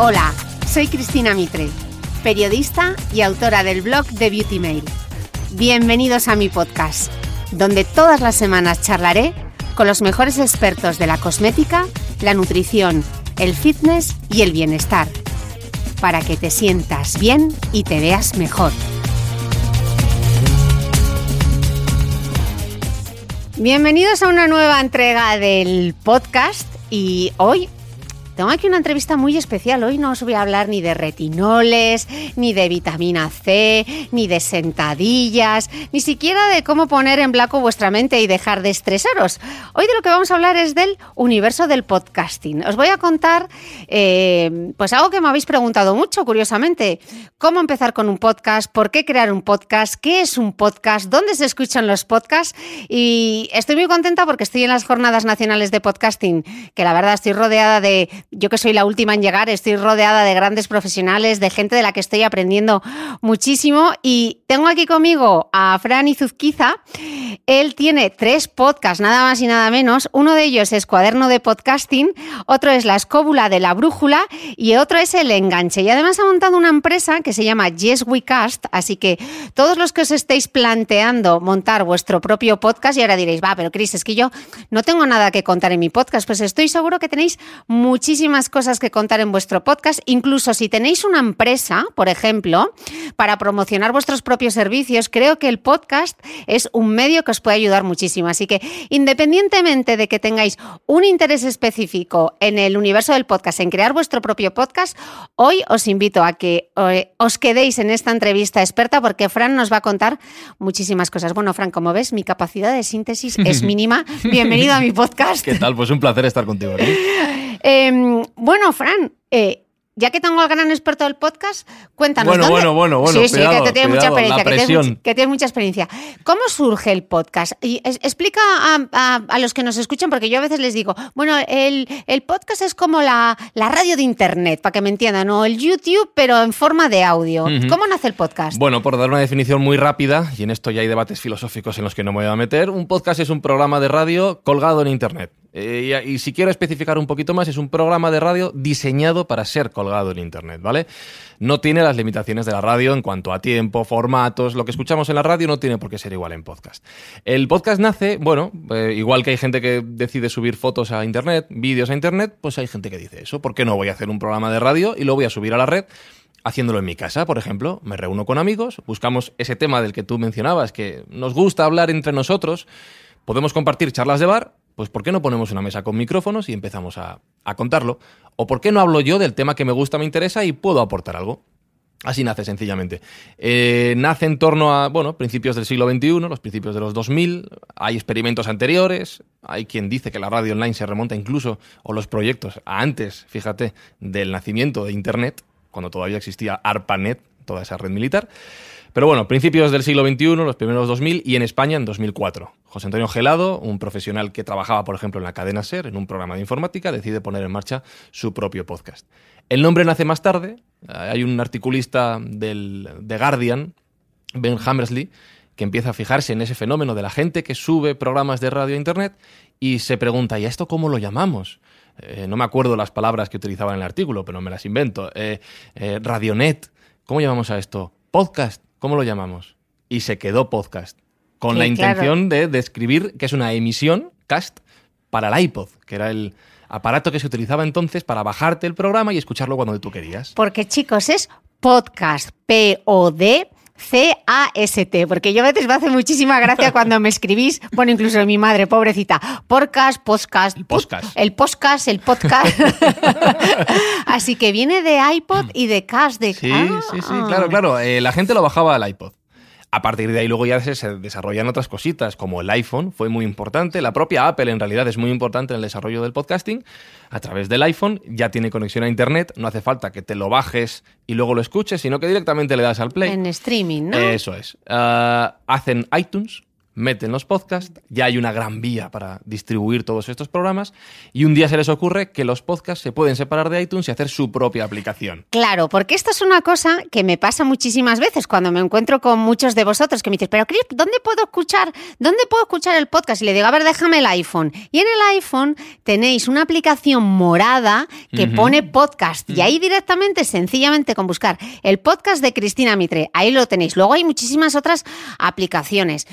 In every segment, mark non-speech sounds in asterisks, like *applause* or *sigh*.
Hola, soy Cristina Mitre, periodista y autora del blog de Beauty Mail. Bienvenidos a mi podcast, donde todas las semanas charlaré con los mejores expertos de la cosmética, la nutrición, el fitness y el bienestar, para que te sientas bien y te veas mejor. Bienvenidos a una nueva entrega del podcast y hoy tengo aquí una entrevista muy especial. Hoy no os voy a hablar ni de retinoles, ni de vitamina C, ni de sentadillas, ni siquiera de cómo poner en blanco vuestra mente y dejar de estresaros. Hoy de lo que vamos a hablar es del universo del podcasting. Os voy a contar, eh, pues algo que me habéis preguntado mucho, curiosamente. ¿Cómo empezar con un podcast? ¿Por qué crear un podcast? ¿Qué es un podcast? ¿Dónde se escuchan los podcasts? Y estoy muy contenta porque estoy en las Jornadas Nacionales de Podcasting, que la verdad estoy rodeada de yo que soy la última en llegar, estoy rodeada de grandes profesionales, de gente de la que estoy aprendiendo muchísimo. Y tengo aquí conmigo a Fran Izuzquiza. Él tiene tres podcasts, nada más y nada menos. Uno de ellos es Cuaderno de Podcasting, otro es La Escóbula de la Brújula y otro es El Enganche. Y además ha montado una empresa que se llama Yes We Cast, así que todos los que os estéis planteando montar vuestro propio podcast y ahora diréis, va, pero Cris, es que yo no tengo nada que contar en mi podcast, pues estoy seguro que tenéis muchísimas cosas que contar en vuestro podcast, incluso si tenéis una empresa, por ejemplo, para promocionar vuestros propios servicios, creo que el podcast es un medio que os puede ayudar muchísimo. Así que independientemente de que tengáis un interés específico en el universo del podcast, en crear vuestro propio podcast, hoy os invito a que eh, os quedéis en esta entrevista experta porque Fran nos va a contar muchísimas cosas. Bueno, Fran, como ves, mi capacidad de síntesis es *laughs* mínima. Bienvenido a mi podcast. ¿Qué tal? Pues un placer estar contigo. *laughs* Eh, bueno, Fran, eh, ya que tengo al gran experto del podcast, cuéntanos. Bueno, ¿dónde? bueno, bueno, bueno. Sí, sí, que te tienes mucha experiencia. Que tienes, que mucha experiencia. ¿Cómo surge el podcast? Y es- explica a, a- a los que nos escuchan, porque yo a veces les digo, bueno, el, el podcast es como la, la radio de internet, para que me entiendan, o el YouTube, pero en forma de audio. ¿Cómo nace el podcast? Bueno, por dar una definición muy rápida, y en esto ya hay debates filosóficos en los que no me voy a meter, un podcast es un programa de radio colgado en Internet. Eh, y, si quiero especificar un poquito más, es un programa de radio diseñado para ser colgado en Internet, ¿vale? No tiene las limitaciones de la radio en cuanto a tiempo, formatos, lo que escuchamos en la radio no tiene por qué ser igual en podcast. El podcast nace, bueno, eh, igual que hay gente que decide subir fotos a Internet, vídeos a Internet, pues hay gente que dice eso. ¿Por qué no voy a hacer un programa de radio y lo voy a subir a la red? haciéndolo en mi casa, por ejemplo. Me reúno con amigos, buscamos ese tema del que tú mencionabas, que nos gusta hablar entre nosotros, podemos compartir charlas de bar, pues ¿por qué no ponemos una mesa con micrófonos y empezamos a, a contarlo? ¿O por qué no hablo yo del tema que me gusta, me interesa y puedo aportar algo? Así nace sencillamente. Eh, nace en torno a, bueno, principios del siglo XXI, los principios de los 2000, hay experimentos anteriores, hay quien dice que la radio online se remonta incluso, o los proyectos, a antes, fíjate, del nacimiento de Internet, cuando todavía existía ARPANET, toda esa red militar. Pero bueno, principios del siglo XXI, los primeros 2000 y en España en 2004. José Antonio Gelado, un profesional que trabajaba, por ejemplo, en la cadena SER, en un programa de informática, decide poner en marcha su propio podcast. El nombre nace más tarde. Hay un articulista del The Guardian, Ben Hammersley, que empieza a fijarse en ese fenómeno de la gente que sube programas de radio a Internet y se pregunta, ¿y a esto cómo lo llamamos? Eh, no me acuerdo las palabras que utilizaba en el artículo, pero me las invento. Eh, eh, Radionet, ¿cómo llamamos a esto? Podcast, ¿cómo lo llamamos? Y se quedó podcast, con Sí, la claro. intención de describir que es una emisión, cast, para el iPod, que era el aparato que se utilizaba entonces para bajarte el programa y escucharlo cuando tú querías. Porque chicos, es podcast, P-O-D, C-A-S-T, porque yo a veces me hace muchísima gracia cuando me escribís, bueno, incluso mi madre, pobrecita, podcast, podcast. El podcast. El podcast, el podcast. *laughs* Así que viene de iPod y de Cast. De... Sí, Ah. sí, sí, claro, claro. Eh, la gente lo bajaba al iPod. A partir de ahí luego ya se, se desarrollan otras cositas, como el iPhone fue muy importante, la propia Apple en realidad es muy importante en el desarrollo del podcasting. A través del iPhone ya tiene conexión a Internet, no hace falta que te lo bajes y luego lo escuches, sino que directamente le das al play. En streaming, ¿no? Eso es. Ah, hacen iTunes, meten los podcasts, ya hay una gran vía para distribuir todos estos programas y un día se les ocurre que los podcasts se pueden separar de iTunes y hacer su propia aplicación. Claro, porque esto es una cosa que me pasa muchísimas veces cuando me encuentro con muchos de vosotros que me dicen, pero Chris, ¿dónde puedo escuchar? ¿Dónde puedo escuchar el podcast? Y le digo, a ver, déjame el iPhone. Y en el iPhone tenéis una aplicación morada que pone podcast. Y ahí directamente, sencillamente con buscar el podcast de Cristina Mitre, ahí lo tenéis. Luego hay muchísimas otras aplicaciones.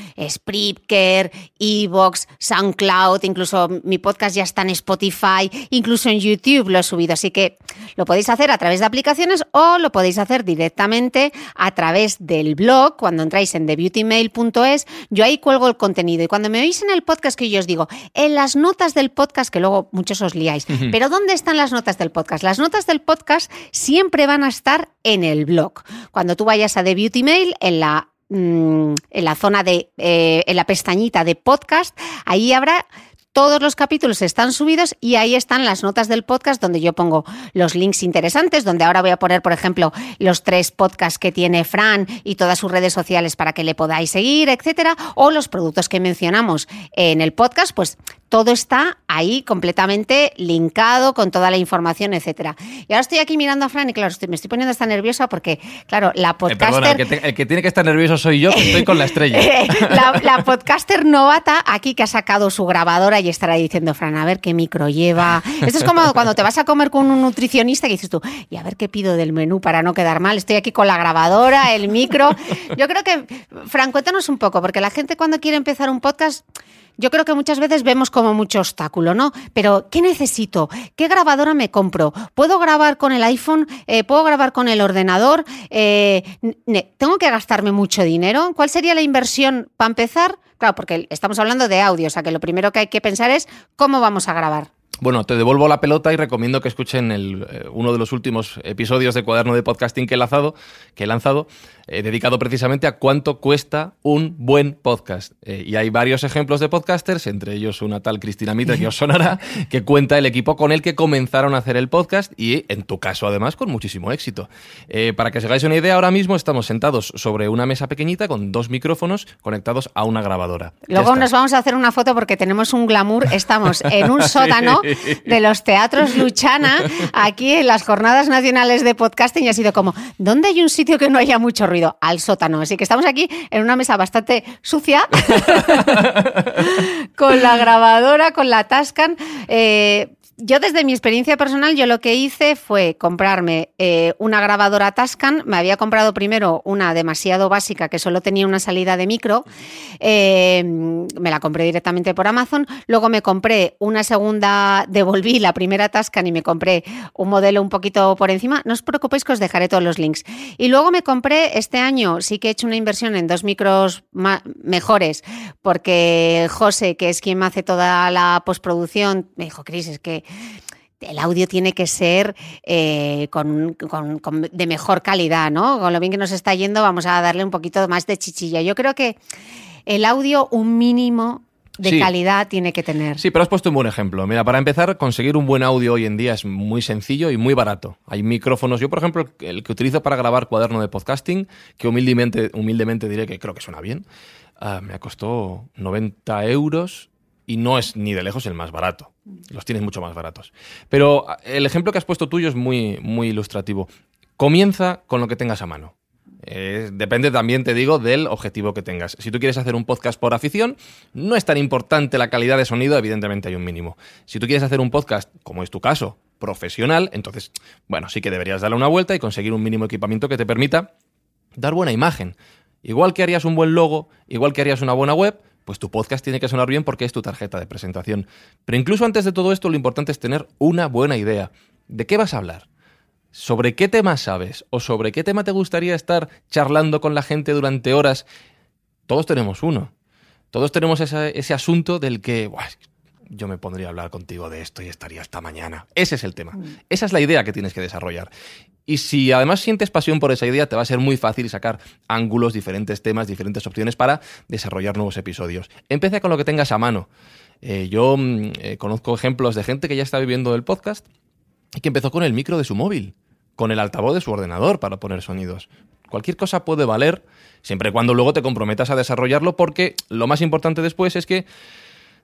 Spreaker, Evox, SoundCloud, incluso mi podcast ya está en Spotify, incluso en YouTube lo he subido. Así que lo podéis hacer a través de aplicaciones o lo podéis hacer directamente a través del blog. Cuando entráis en thebeautymail.es, yo ahí cuelgo el contenido. Y cuando me oís en el podcast que yo os digo, en las notas del podcast, que luego muchos os liáis, pero ¿dónde están las notas del podcast? Las notas del podcast siempre van a estar en el blog. Cuando tú vayas a The Beauty Mail, en la mm, en la zona de, eh, en la pestañita de podcast, ahí habrá todos los capítulos están subidos y ahí están las notas del podcast donde yo pongo los links interesantes, donde ahora voy a poner, por ejemplo, los tres podcasts que tiene Fran y todas sus redes sociales para que le podáis seguir, etcétera, o los productos que mencionamos en el podcast, pues todo está ahí completamente linkado con toda la información, etcétera. Y ahora estoy aquí mirando a Fran y claro, estoy- me estoy poniendo hasta nerviosa porque, claro, la Eh, podcaster... perdona, el que, te- el que tiene que estar nervioso soy yo, que estoy con la estrella. *laughs* la, la podcaster novata aquí que ha sacado su grabadora y estará diciendo, Fran, a ver qué micro lleva. Esto es como cuando te vas a comer con un nutricionista y dices tú, y a ver qué pido del menú para no quedar mal. Estoy aquí con la grabadora, el micro. Yo creo que, Fran, cuéntanos un poco, porque la gente cuando quiere empezar un podcast... Yo creo que muchas veces vemos como mucho obstáculo, ¿no? Pero, ¿qué necesito? ¿Qué grabadora me compro? ¿Puedo grabar con el iPhone? Eh, ¿Puedo grabar con el ordenador? Eh, ¿Tengo que gastarme mucho dinero? ¿Cuál sería la inversión para empezar? Claro, porque estamos hablando de audio, o sea que lo primero que hay que pensar es cómo vamos a grabar. Bueno, te devuelvo la pelota y recomiendo que escuchen el, eh, uno de los últimos episodios de Cuaderno de Podcasting que he lanzado, que he lanzado eh, dedicado precisamente a cuánto cuesta un buen podcast. Eh, y hay varios ejemplos de podcasters, entre ellos una tal Cristina Mitre que os sonará, *laughs* que cuenta el equipo con el que comenzaron a hacer el podcast y, en tu caso, además, con muchísimo éxito. Eh, para que os hagáis una idea, ahora mismo estamos sentados sobre una mesa pequeñita con dos micrófonos conectados a una grabadora. Luego nos vamos a hacer una foto porque tenemos un glamour. Estamos en un *laughs* sótano *laughs* de los teatros Luchana, aquí en las Jornadas Nacionales de Podcasting, y ha sido como, ¿dónde hay un sitio que no haya mucho ruido? Al sótano. Así que estamos aquí en una mesa bastante sucia, *laughs* con la grabadora, con la Tascan. Eh, yo desde mi experiencia personal, yo lo que hice fue comprarme eh, una grabadora Tascan. Me había comprado primero una demasiado básica que solo tenía una salida de micro. Eh, me la compré directamente por Amazon. Luego me compré una segunda, devolví la primera Tascan y me compré un modelo un poquito por encima. No os preocupéis que os dejaré todos los links. Y luego me compré este año, sí que he hecho una inversión en dos micros mejores, porque José, que es quien me hace toda la postproducción, me dijo, Cris, es que el audio tiene que ser eh, con, con- con- de mejor calidad, ¿no? Con lo bien que nos está yendo, vamos a darle un poquito más de chichilla. Yo creo que el audio, un mínimo de Sí. calidad tiene que tener. Sí, pero has puesto un buen ejemplo. Mira, para empezar, conseguir un buen audio hoy en día es muy sencillo y muy barato. Hay micrófonos. Yo, por ejemplo, el que utilizo para grabar cuaderno de podcasting, que humildemente, humildemente diré que creo que suena bien, ah, me costó 90 euros y no es ni de lejos el más barato. Los tienes mucho más baratos. Pero ah, el ejemplo que has puesto tuyo es muy, muy ilustrativo. Comienza con lo que tengas a mano. Eh, depende también, te digo, del objetivo que tengas. Si tú quieres hacer un podcast por afición, no es tan importante la calidad de sonido, evidentemente hay un mínimo. Si tú quieres hacer un podcast, como es tu caso, profesional, entonces, bueno, sí que deberías darle una vuelta y conseguir un mínimo equipamiento que te permita dar buena imagen. Igual que harías un buen logo, igual que harías una buena web, pues tu podcast tiene que sonar bien porque es tu tarjeta de presentación. Pero incluso antes de todo esto, lo importante es tener una buena idea. ¿De qué vas a hablar? sobre qué tema sabes o sobre qué tema te gustaría estar charlando con la gente durante horas, todos tenemos uno. Todos tenemos ese, asunto del que "Buah, yo me pondría a hablar contigo de esto y estaría hasta mañana. Ese es el tema. Esa es la idea que tienes que desarrollar. Y si además sientes pasión por esa idea, te va a ser muy fácil sacar ángulos, diferentes temas, diferentes opciones para desarrollar nuevos episodios. Empieza con lo que tengas a mano. Eh, yo mm, eh, conozco ejemplos de gente que ya está viviendo del podcast y que empezó con el micro de su móvil, con el altavoz de su ordenador para poner sonidos. Cualquier cosa puede valer, siempre y cuando luego te comprometas a desarrollarlo, porque lo más importante después es que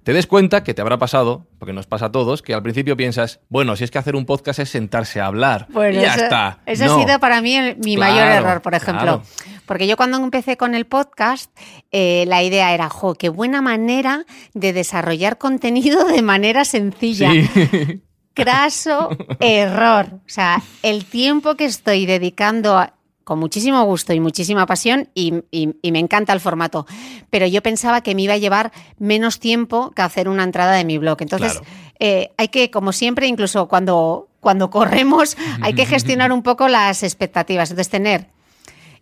te des cuenta que te habrá pasado, porque nos pasa a todos, que al principio piensas, bueno, si es que hacer un podcast es sentarse a hablar. Bueno, y ya eso, está. Eso No. ha sido para mí el- mi Claro, mayor error, por ejemplo. claro. Porque yo cuando empecé con el podcast, eh, la idea era, jo, qué buena manera de desarrollar contenido de manera sencilla. Sí. Craso *laughs* error. O sea, el tiempo que estoy dedicando a- con muchísimo gusto y muchísima pasión y, y- y me encanta el formato. Pero yo pensaba que me iba a llevar menos tiempo que hacer una entrada de mi blog. Entonces, Claro. eh, hay que, como siempre, incluso cuando, cuando corremos, *laughs* hay que gestionar un poco las expectativas. Entonces, tener,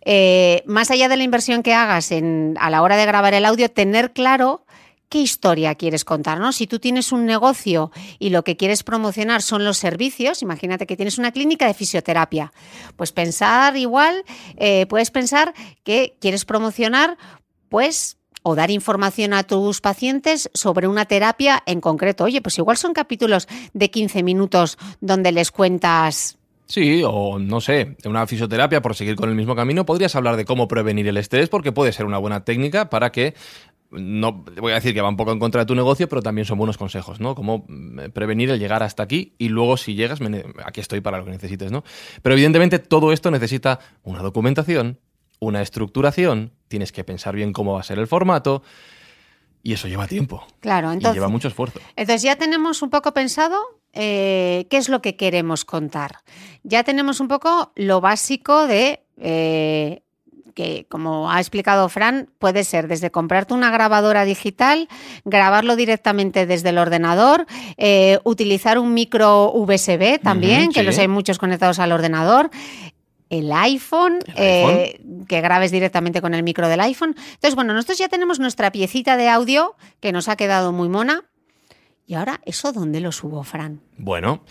eh, más allá de la inversión que hagas en, a la hora de grabar el audio, tener claro qué historia quieres contar, ¿no? Si tú tienes un negocio y lo que quieres promocionar son los servicios, imagínate que tienes una clínica de fisioterapia, pues pensar igual, eh, puedes pensar que quieres promocionar, pues o dar información a tus pacientes sobre una terapia en concreto. Oye, pues igual son capítulos de 15 minutos donde les cuentas Sí, o no sé, una fisioterapia, por seguir con el mismo camino, podrías hablar de cómo prevenir el estrés, porque puede ser una buena técnica para que. No voy a decir que va un poco en contra de tu negocio, pero también son buenos consejos, ¿no? Cómo mm, prevenir el llegar hasta aquí y luego si llegas, me aquí estoy para lo que necesites, ¿no? Pero evidentemente todo esto necesita una documentación, una estructuración, tienes que pensar bien cómo va a ser el formato y eso lleva tiempo Claro, y entonces, lleva mucho esfuerzo. entonces ya tenemos un poco pensado eh, qué es lo que queremos contar. Ya tenemos un poco lo básico de eh, que, como ha explicado Fran, puede ser desde comprarte una grabadora digital, grabarlo directamente desde el ordenador, eh, utilizar un micro USB también, que sí. los hay muchos conectados al ordenador. El iPhone, El eh, que grabes directamente con el micro del iPhone. Entonces, bueno, nosotros ya tenemos nuestra piecita de audio que nos ha quedado muy mona. Y ahora, ¿eso dónde lo subo, Fran? Bueno,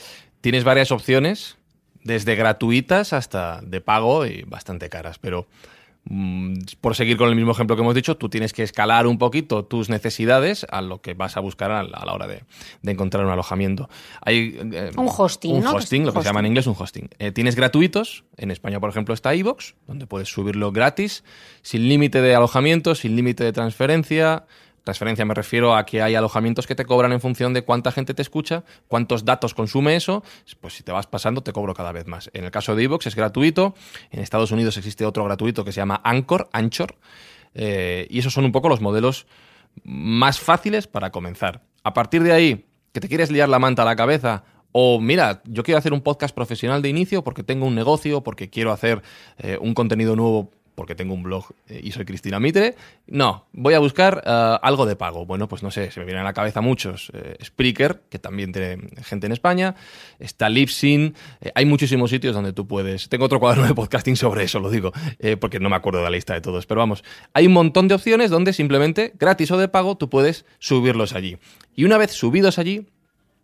tienes varias opciones, desde gratuitas hasta de pago y bastante caras, pero por seguir con el mismo ejemplo que hemos dicho, tú tienes que escalar un poquito tus necesidades a lo que vas a buscar a la, hora de, de encontrar un alojamiento. Hay, eh, Un hosting, Un ¿no? hosting, lo que se llama en inglés un hosting. Eh, tienes gratuitos, en España por ejemplo está iVoox, donde puedes subirlo gratis, sin límite de alojamiento, sin límite de transferencia. Transferencia me refiero a que hay alojamientos que te cobran en función de cuánta gente te escucha, cuántos datos consume eso, pues si te vas pasando te cobro cada vez más. En el caso de iVoox es gratuito, en Estados Unidos existe otro gratuito que se llama Anchor, Anchor, eh, y esos son un poco los modelos más fáciles para comenzar. A partir de ahí, que te quieres liar la manta a la cabeza, o mira, yo quiero hacer un podcast profesional de inicio porque tengo un negocio, porque quiero hacer eh, un contenido nuevo porque tengo un blog eh, y soy Cristina Mitre. No, voy a buscar eh, algo de pago. Bueno, pues no sé, se me vienen a la cabeza muchos. Eh, Spreaker, que también tiene gente en España. Está Libsyn. Eh, hay muchísimos sitios donde tú puedes. Tengo otro cuaderno de podcasting sobre eso, lo digo, eh, porque no me acuerdo de la lista de todos. Pero vamos, hay un montón de opciones donde simplemente, gratis o de pago, tú puedes subirlos allí. Y una vez subidos allí,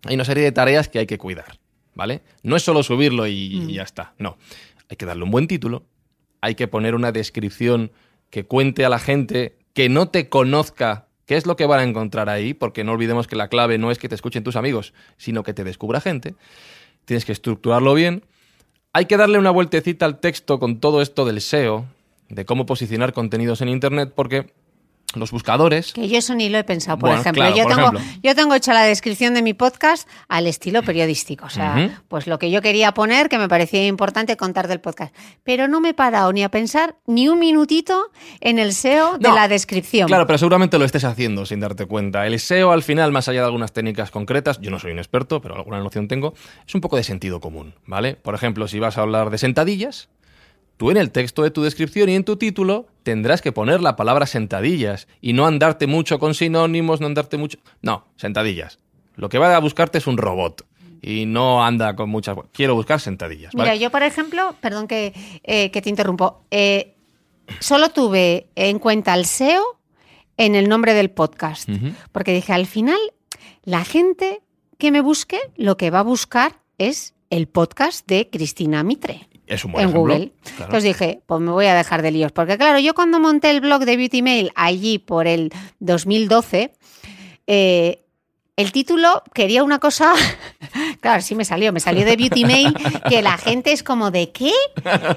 hay una serie de tareas que hay que cuidar, ¿vale? No es solo subirlo y, y ya está, no. Hay que darle un buen título, hay que poner una descripción que cuente a la gente que no te conozca qué es lo que van a encontrar ahí, porque no olvidemos que la clave no es que te escuchen tus amigos, sino que te descubra gente. Tienes que estructurarlo bien. Hay que darle una vueltecita al texto con todo esto del SEO, de cómo posicionar contenidos en Internet, porque los buscadores... Que yo eso ni lo he pensado, por Bueno, ejemplo. claro, yo, por tengo, ejemplo. yo tengo hecha la descripción de mi podcast al estilo periodístico. O sea, pues lo que yo quería poner, que me parecía importante contar del podcast. Pero no me he parado ni a pensar ni un minutito en el SEO de la descripción. Claro, pero seguramente lo estés haciendo sin darte cuenta. El SEO, al final, más allá de algunas técnicas concretas, yo no soy un experto, pero alguna noción tengo, es un poco de sentido común, ¿vale? Por ejemplo, si vas a hablar de sentadillas, tú en el texto de tu descripción y en tu título tendrás que poner la palabra sentadillas y no andarte mucho con sinónimos, no andarte mucho... No, sentadillas. Lo que va a buscarte es un robot. y no anda con muchas... Quiero buscar sentadillas. ¿vale? Mira, yo por ejemplo, perdón que, eh, que te interrumpo, eh, solo tuve en cuenta el SEO en el nombre del podcast, porque dije, al final, la gente que me busque, lo que va a buscar es el podcast de Cristina Mitre. Es un buen en ejemplo. Google. claro. Entonces dije, pues me voy a dejar de líos. Porque claro, yo cuando monté el blog de Beauty Mail allí por el 2012, eh, el título quería una cosa, *laughs* claro, sí me salió, me salió de Beauty Mail, que la gente es como de qué,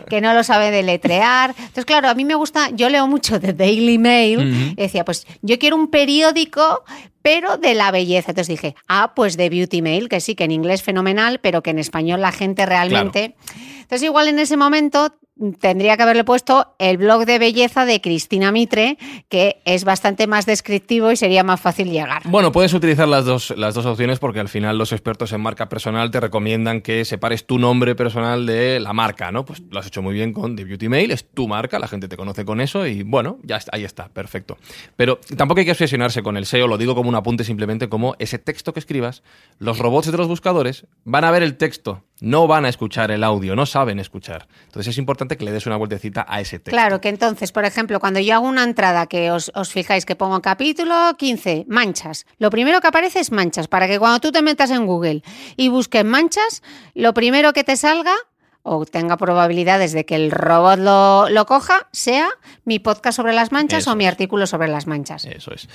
que no lo sabe deletrear. Entonces, claro, a mí me gusta, yo leo mucho de Daily Mail, y decía, pues yo quiero un periódico, pero de la belleza. Entonces dije, ah, pues de Beauty Mail, que sí, que en inglés fenomenal, pero que en español la gente realmente... Entonces, igual en ese momento tendría que haberle puesto el blog de belleza de Cristina Mitre, que es bastante más descriptivo y sería más fácil llegar. Bueno, puedes utilizar las dos, las dos opciones porque al final los expertos en marca personal te recomiendan que separes tu nombre personal de la marca, ¿no? Pues lo has hecho muy bien con The Beauty Mail, es tu marca, la gente te conoce con eso y bueno, ya está, ahí está, perfecto. Pero tampoco hay que obsesionarse con el SEO, lo digo como un apunte simplemente como ese texto que escribas, los robots de los buscadores van a ver el texto, no van a escuchar el audio, no saben escuchar. Entonces es importante que le des una vueltecita a ese texto. Claro, que entonces, por ejemplo, cuando yo hago una entrada que os, os fijáis que pongo capítulo 15, manchas, lo primero que aparece es manchas, para que cuando tú te metas en Google y busques manchas, lo primero que te salga o tenga probabilidades de que el robot lo, lo coja, sea mi podcast sobre las manchas Eso o mi artículo sobre las manchas. Eso es.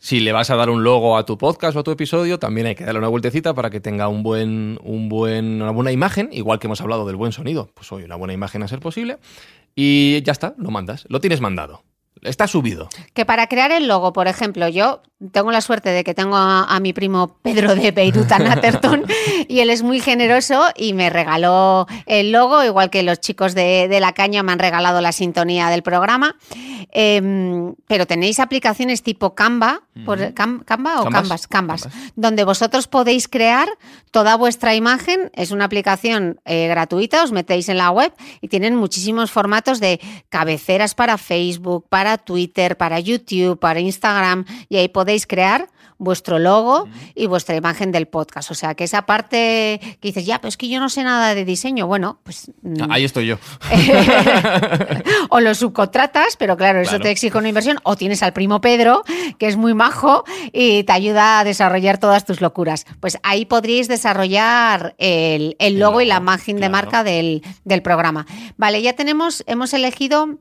Si le vas a dar un logo a tu podcast o a tu episodio, también hay que darle una vueltecita para que tenga un buen, un buen, una buena imagen, igual que hemos hablado del buen sonido. Pues hoy una buena imagen a ser posible. Y ya está, lo mandas. Lo tienes mandado. Está subido. Que para crear el logo, por ejemplo, yo tengo la suerte de que tengo a, a mi primo Pedro de Beirut *laughs* Natterton y él es muy generoso y me regaló el logo, igual que los chicos de, de la caña me han regalado la sintonía del programa. Em, pero tenéis aplicaciones tipo Canva, por, Canva o Canvas. Canvas, Canvas, Canvas. donde vosotros podéis crear toda vuestra imagen. Es una aplicación eh, gratuita, os metéis en la web y tienen muchísimos formatos de cabeceras para Facebook, para Twitter, para YouTube, para Instagram y ahí podéis crear vuestro logo y vuestra imagen del podcast. O sea, que esa parte que dices, ya, pero es que yo no sé nada de diseño. Bueno, pues... mm, Ahí estoy yo. *laughs* o lo subcontratas, pero claro, eso Claro. te exige una inversión. O tienes al primo Pedro, que es muy majo y te ayuda a desarrollar todas tus locuras. Pues ahí podríais desarrollar el, el logo y la imagen de marca del, del programa. Vale, ya tenemos, hemos elegido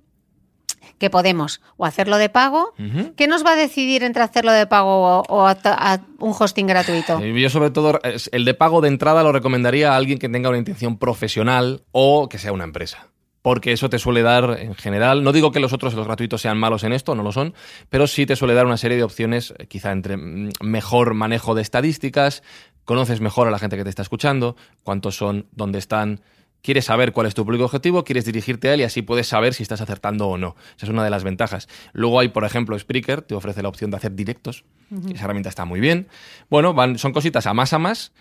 que podemos o hacerlo de pago. ¿Qué nos va a decidir entre hacerlo de pago o, o a, a un hosting gratuito? *laughs* Yo sobre todo el de pago de entrada lo recomendaría a alguien que tenga una intención profesional o que sea una empresa. Porque eso te suele dar, en general, no digo que los otros, los gratuitos, sean malos en esto, no lo son, pero sí te suele dar una serie de opciones, eh, quizá entre mm, mejor manejo de estadísticas, conoces mejor a la gente que te está escuchando, cuántos son, dónde están, quieres saber cuál es tu público objetivo, quieres dirigirte a él y así puedes saber si estás acertando o no. Esa es una de las ventajas. Luego hay, por ejemplo, Spreaker, te ofrece la opción de hacer directos. Esa herramienta está muy bien. Bueno, van, son cositas a más a más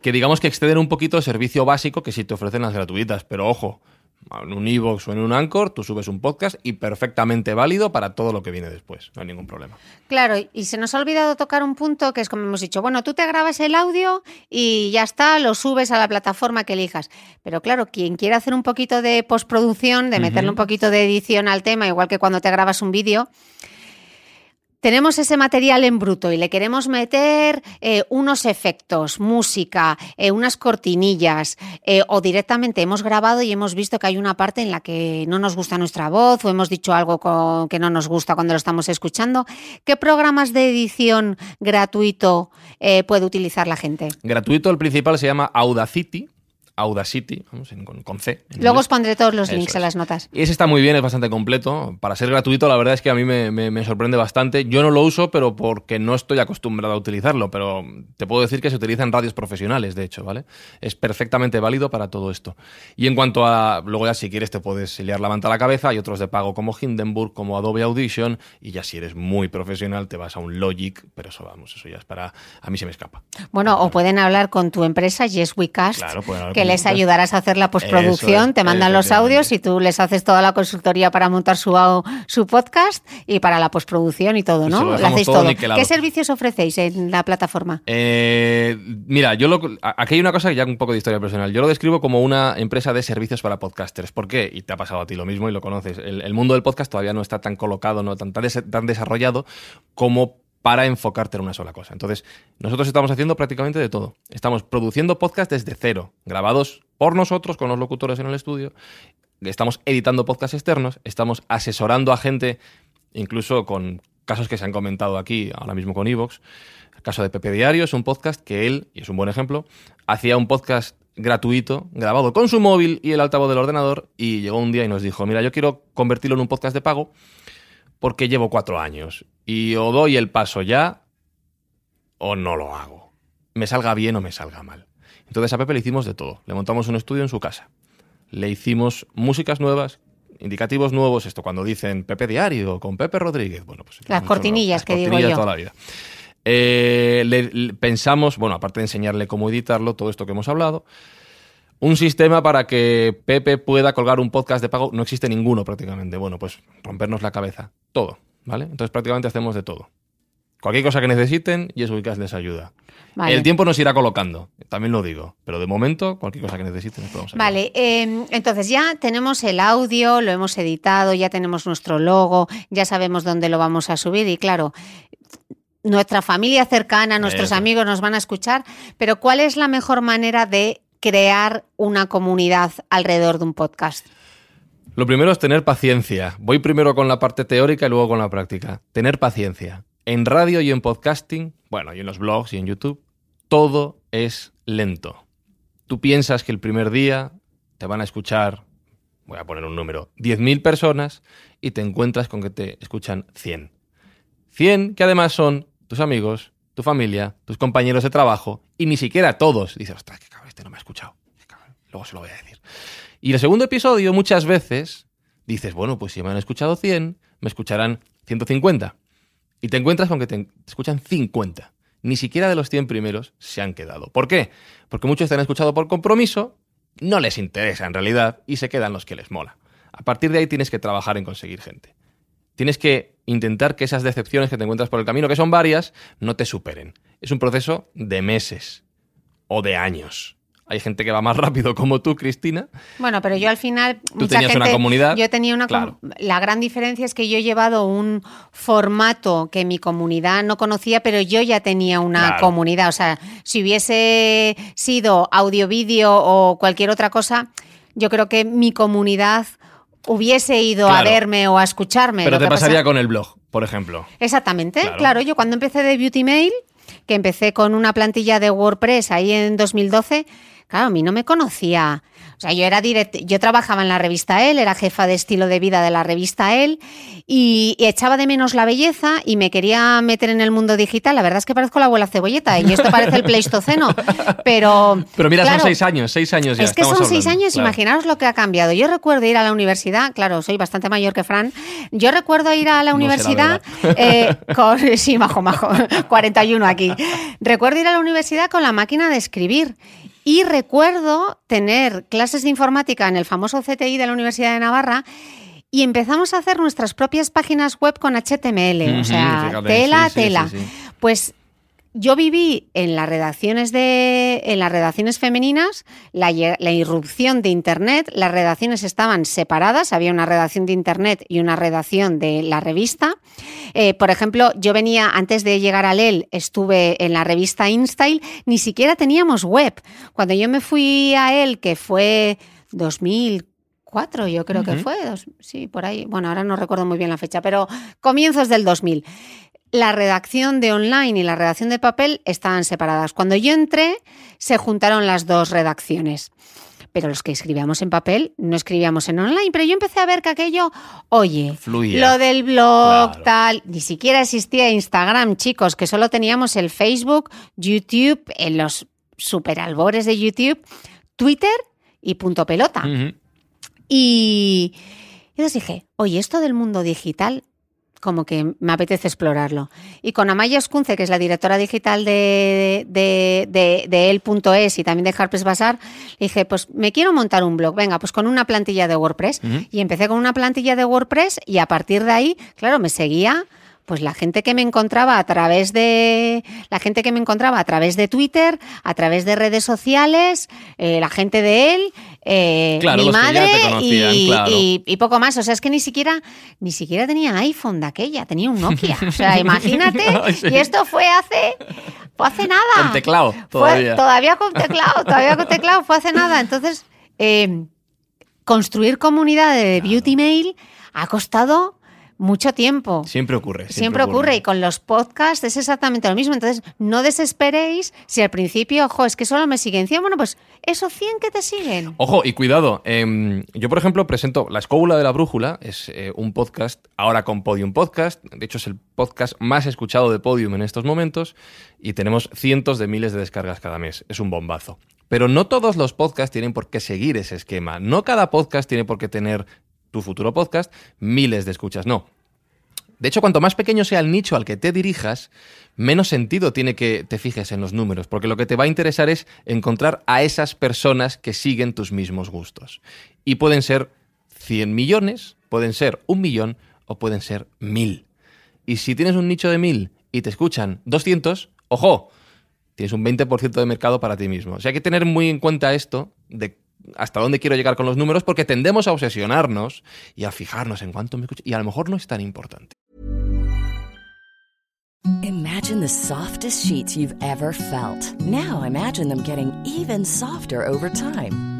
que digamos que exceden un poquito el servicio básico que sí te ofrecen las gratuitas. Pero ojo, en un iVoox o en un Anchor, tú subes un podcast y perfectamente válido para todo lo que viene después. No hay ningún problema. Claro, y se nos ha olvidado tocar un punto que es como hemos dicho, bueno, tú te grabas el audio y ya está, lo subes a la plataforma que elijas. Pero claro, quien quiera hacer un poquito de postproducción, de meterle un poquito de edición al tema, igual que cuando te grabas un vídeo, tenemos ese material en bruto y le queremos meter eh, unos efectos, música, eh, unas cortinillas, eh, o directamente hemos grabado y hemos visto que hay una parte en la que no nos gusta nuestra voz o hemos dicho algo con- que no nos gusta cuando lo estamos escuchando. ¿Qué programas de edición gratuito puede utilizar la gente? Gratuito, el principal se llama Audacity. Audacity, vamos, en- con, con C. Luego os pondré todos los Eso links en es. las notas. Y ese está muy bien, es bastante completo. Para ser gratuito, la verdad es que a mí me, me- me sorprende bastante. Yo no lo uso, pero porque no estoy acostumbrado a utilizarlo. Pero te puedo decir que se utiliza en radios profesionales, de hecho, ¿vale? Es perfectamente válido para todo esto. Y en cuanto a. Luego, ya si quieres, te puedes liar la manta a la cabeza. Hay otros de pago como Hindenburg, como Adobe Audition. Y ya si eres muy profesional, te vas a un Logic. Pero eso, vamos, eso ya es para. A mí se me escapa. Bueno, o pueden hablar con tu empresa, Yes We Cast, Claro, que les ayudarás a hacer la postproducción, te mandan los audios y tú les haces toda la consultoría para montar su, podcast y para la postproducción y todo, lo ¿no? Lo hacéis todo. ¿Qué servicios ofrecéis en la plataforma? Eh, mira, yo lo, aquí hay una cosa, ya un poco de historia personal. Yo lo describo como una empresa de servicios para podcasters. ¿Por qué? Y te ha pasado a ti lo mismo y lo conoces. El, el mundo del podcast todavía no está tan colocado, no tan, tan, des- tan desarrollado como para enfocarte en una sola cosa. Entonces, nosotros estamos haciendo prácticamente de todo. Estamos produciendo podcast desde cero, grabados por nosotros, con los locutores en el estudio. Estamos editando podcasts externos, estamos asesorando a gente, incluso con casos que se han comentado aquí, ahora mismo con Evox. El caso de Pepe Diario es un podcast que él, y es un buen ejemplo, hacía un podcast gratuito, grabado con su móvil y el altavoz del ordenador, y llegó un día y nos dijo, mira, yo quiero convertirlo en un podcast de pago porque llevo cuatro años y o doy el paso ya o no lo hago. Me salga bien o me salga mal. Entonces a Pepe le hicimos de todo. Le montamos un estudio en su casa. Le hicimos músicas nuevas, indicativos nuevos, esto cuando dicen Pepe Diario con Pepe Rodríguez. Bueno, pues Las cortinillas las que digo yo. toda la vida. Eh, le- le- pensamos, bueno, aparte de enseñarle cómo editarlo, todo esto que hemos hablado, un sistema para que Pepe pueda colgar un podcast de pago. No existe ninguno prácticamente. Bueno, pues rompernos la cabeza. Todo, ¿vale? Entonces prácticamente hacemos de todo. Cualquier cosa que necesiten, y es Wicas les ayuda. Vale. El tiempo nos irá colocando, también lo digo. Pero de momento, cualquier cosa que necesiten, les podemos ayudar. Vale, eh, entonces ya tenemos el audio, lo hemos editado, ya tenemos nuestro logo, ya sabemos dónde lo vamos a subir y claro, nuestra familia cercana, nuestros Eso. amigos nos van a escuchar, pero ¿cuál es la mejor manera de crear una comunidad alrededor de un podcast? Lo primero es tener paciencia. Voy primero con la parte teórica y luego con la práctica. Tener paciencia. En radio y en podcasting, bueno, y en los blogs y en YouTube, todo es lento. Tú piensas que el primer día te van a escuchar, voy a poner un número, 10.000 personas y te encuentras con que te escuchan 100. 100 que además son tus amigos, tu familia, tus compañeros de trabajo y ni siquiera todos. Dices, ostras, qué cabrón, este no me ha escuchado. Luego se lo voy a decir. Y el segundo episodio muchas veces dices, bueno, pues si me han escuchado 100, me escucharán 150. Y te encuentras con que te escuchan 50. Ni siquiera de los 100 primeros se han quedado. ¿Por qué? Porque muchos te han escuchado por compromiso, no les interesa en realidad y se quedan los que les mola. A partir de ahí tienes que trabajar en conseguir gente. Tienes que intentar que esas decepciones que te encuentras por el camino, que son varias, no te superen. Es un proceso de meses o de años. Hay gente que va más rápido como tú, Cristina. Bueno, pero yo al final. Tú mucha tenías una comunidad, Yo tenía una. claro. La gran diferencia es que yo he llevado un formato que mi comunidad no conocía, pero yo ya tenía una Claro. comunidad. O sea, si hubiese sido audio, vídeo o cualquier otra cosa, yo creo que mi comunidad hubiese ido a verme o a escucharme. Pero Lo te que pasa- pasaría con el blog, por ejemplo. Exactamente, Claro. claro. Yo cuando empecé de Beauty Mail, que empecé con una plantilla de WordPress ahí en 2012, claro, a mí no me conocía. O sea, yo era direct yo trabajaba en la revista Elle, era jefa de estilo de vida de la revista Elle y, y echaba de menos la belleza y me quería meter en el mundo digital. La verdad es que parezco la abuela cebolleta y esto parece el Pleistoceno, *laughs* pero Pero mira, claro, son seis años, seis años ya. es que son seis años, claro. imaginaos lo que ha cambiado. Yo recuerdo ir a la universidad, claro, soy bastante mayor que Fran. Yo recuerdo ir a la No universidad eh, con. *laughs* Sí, majo, majo, *laughs* 41 aquí. Recuerdo ir a la universidad con la máquina de escribir. Y recuerdo tener clases de informática en el famoso CTI de la Universidad de Navarra y empezamos a hacer nuestras propias páginas web con HTML. o sea, fíjate, tela, sí, sí, tela. sí, sí. Pues yo viví en las redacciones de en las redacciones femeninas la, irrupción de internet las redacciones estaban separadas había una redacción de internet y una redacción de la revista. Eh, por ejemplo yo venía antes de llegar a LEL estuve en la revista InStyle ni siquiera teníamos web. Cuando yo me fui a él que fue 2004 yo creo que fue dos- sí por ahí. Bueno ahora no recuerdo muy bien la fecha pero comienzos del 2000 la redacción de online y la redacción de papel estaban separadas. Cuando yo entré, se juntaron las dos redacciones. Pero los que escribíamos en papel no escribíamos en online. Pero yo empecé a ver que aquello, oye, Fluía. lo del blog, Claro. tal, ni siquiera existía Instagram, chicos, que solo teníamos el Facebook, YouTube, en los superalbores de YouTube, Twitter y punto pelota. Y entonces dije, oye, esto del mundo digital, como que me apetece explorarlo. Y con Amaya Escunce, que es la directora digital de, de, de, de El.es y también de Harper's Bazaar, le dije, pues me quiero montar un blog, venga, pues con una plantilla de WordPress. Y empecé con una plantilla de WordPress y a partir de ahí, claro, me seguía pues la gente que me encontraba a través de la gente que me encontraba a través de Twitter, a través de redes sociales, eh, la gente de él, eh, Claro, mi madre y, claro. y- y poco más. O sea, es que ni siquiera ni siquiera tenía iPhone de aquella, tenía un Nokia. O sea, *laughs* imagínate. *laughs* Sí. Y esto fue hace fue hace nada. Con teclado, Fue- todavía. todavía con teclado, todavía con teclado, fue hace nada. Entonces, eh, construir comunidad de Beauty Mail ha costado mucho tiempo. Siempre ocurre. Siempre, ocurre. y con los podcasts es exactamente lo mismo. Entonces, no desesperéis si al principio, ojo, es que solo me siguen 100, bueno, pues esos 100 que te siguen. Ojo, y cuidado. em, yo, por ejemplo, presento La Escóbula de la Brújula. Es eh, un podcast, ahora con Podium Podcast. De hecho, es el podcast más escuchado de Podium en estos momentos. Y tenemos cientos de miles de descargas cada mes. Es un bombazo. Pero no todos los podcasts tienen por qué seguir ese esquema. No cada podcast tiene por qué tener tu futuro podcast miles de escuchas. No. De hecho, cuanto más pequeño sea el nicho al que te dirijas, menos sentido tiene que te fijes en los números, porque lo que te va a interesar es encontrar a esas personas que siguen tus mismos gustos. Y pueden ser 100 millones, pueden ser un millón o pueden ser mil. Y si tienes un nicho de mil y te escuchan 200, ojo, tienes un 20% de mercado para ti mismo. O sea, hay que tener muy en cuenta esto de hasta dónde quiero llegar con los números, porque tendemos a obsesionarnos y a fijarnos en cuánto me escuchan. Y a lo mejor no es tan importante. Imagine the softest sheets you've ever felt. Now imagine them getting even softer over time.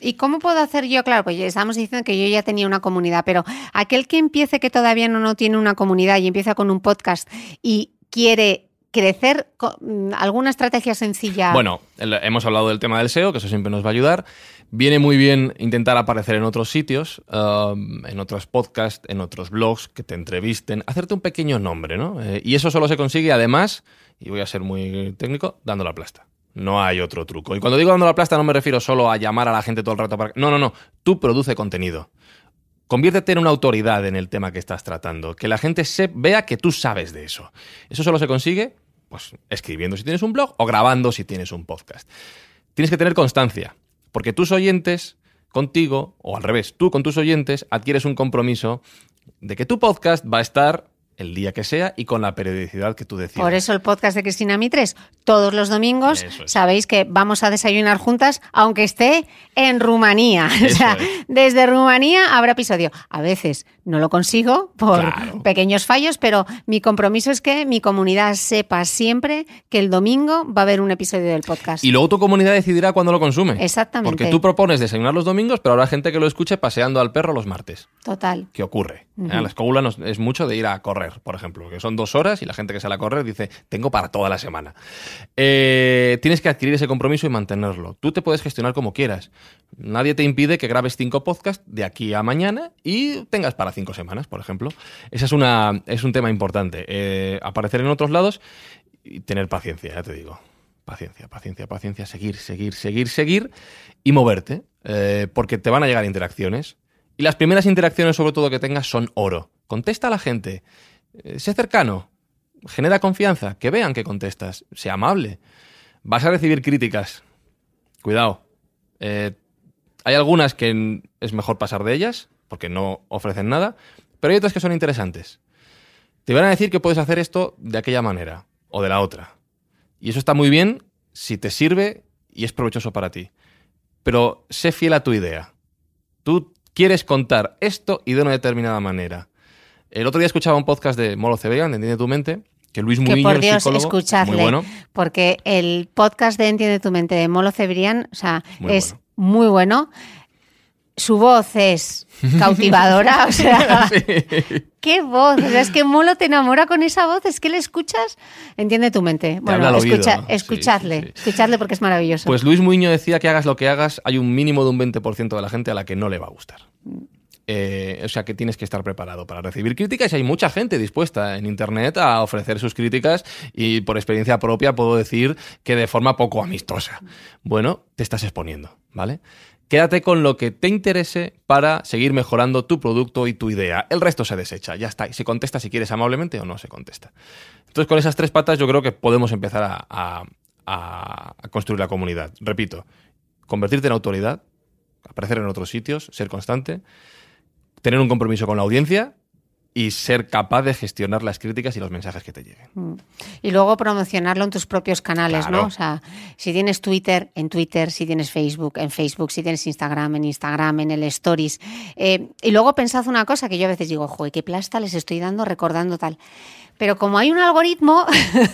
¿Y cómo puedo hacer yo? Claro, pues estamos diciendo que yo ya tenía una comunidad, pero aquel que empiece que todavía no, no tiene una comunidad y empieza con un podcast y quiere crecer, mm, ¿alguna estrategia sencilla? Bueno, hemos hablado del tema del SEO, que eso siempre nos va a ayudar. Viene muy bien intentar aparecer en otros sitios, um, en otros podcasts, en otros blogs, que te entrevisten, hacerte un pequeño nombre, ¿no? Eh, y eso solo se consigue, además, y voy a ser muy técnico, dando la plasta. No hay otro truco. Y cuando digo dando la plasta no me refiero solo a llamar a la gente todo el rato para... No, no, no. Tú produce contenido. Conviértete en una autoridad en el tema que estás tratando. Que la gente se vea que tú sabes de eso. Eso solo se consigue, pues, escribiendo si tienes un blog o grabando si tienes un podcast. Tienes que tener constancia, porque tus oyentes contigo, o al revés, tú con tus oyentes adquieres un compromiso de que tu podcast va a estar el día que sea y con la periodicidad que tú decidas. Por eso el podcast de Cristina Mitres, todos los domingos, es. sabéis que vamos a desayunar juntas, aunque esté en Rumanía. *laughs* o sea, es. desde Rumanía habrá episodio. A veces no lo consigo por Claro. pequeños fallos, pero mi compromiso es que mi comunidad sepa siempre que el domingo va a haber un episodio del podcast. Y luego tu comunidad decidirá cuándo lo consume. Exactamente. Porque tú propones desayunar los domingos, pero habrá gente que lo escuche paseando al perro los martes. Total. ¿Qué ocurre? ¿Eh? La escóbula nos- es mucho de ir a correr, por ejemplo, que son dos horas y la gente que sale a correr dice, tengo para toda la semana. Eh, tienes que adquirir ese compromiso y mantenerlo. Tú te puedes gestionar como quieras. Nadie te impide que grabes cinco podcasts de aquí a mañana y tengas para cinco semanas, por ejemplo. Ese es, una, es un tema importante. Eh, aparecer en otros lados y tener paciencia, ya te digo. Paciencia, paciencia, paciencia, seguir, seguir, seguir, seguir y moverte, eh, porque te van a llegar interacciones. Y las primeras interacciones, sobre todo que tengas, son oro. Contesta a la gente, eh, sé cercano, genera confianza, que vean que contestas, sea amable. Vas a recibir críticas. Cuidado. Eh, hay algunas que es mejor pasar de ellas, porque no ofrecen nada, pero hay otras que son interesantes. te van a decir que puedes hacer esto de aquella manera o de la otra. Y eso está muy bien si te sirve y es provechoso para ti. Pero sé fiel a tu idea. Tú quieres contar esto y de una determinada manera. El otro día escuchaba un podcast de Molo Cebrián, de Entiende tu mente, que Luis Que Muñoz, por Dios, psicólogo, escuchadle. muy bueno. Porque el podcast de Entiende tu mente de Molo Cebrián, o sea, Muy es bueno. muy bueno. Su voz es *laughs* cautivadora, o sea, qué voz. O sea, es que Molo te enamora con esa voz, es que le escuchas, entiende tu mente. Bueno, escucha- escuchadle, sí, sí. escuchadle porque es maravilloso. Pues Luis Muñoz decía que hagas lo que hagas, hay un mínimo de un 20% de la gente a la que no le va a gustar. Eh, o sea que tienes que estar preparado para recibir críticas y hay mucha gente dispuesta en Internet a ofrecer sus críticas y por experiencia propia puedo decir que de forma poco amistosa. Bueno, te estás exponiendo, ¿vale? Quédate con lo que te interese para seguir mejorando tu producto y tu idea. El resto se desecha, ya está. Y se contesta si quieres amablemente o no se contesta. Entonces, con esas tres patas yo creo que podemos empezar a, construir la comunidad. Repito, convertirte en autoridad, aparecer en otros sitios, ser constante, tener un compromiso con la audiencia y ser capaz de gestionar las críticas y los mensajes que te lleguen. Y luego promocionarlo en tus propios canales, Claro. ¿no? O sea, si tienes Twitter, en Twitter, si tienes Facebook, en Facebook, si tienes Instagram, en Instagram, en el Stories. Eh, y luego pensad una cosa que yo a veces digo, joder, qué plasta les estoy dando recordando tal. Pero como hay un algoritmo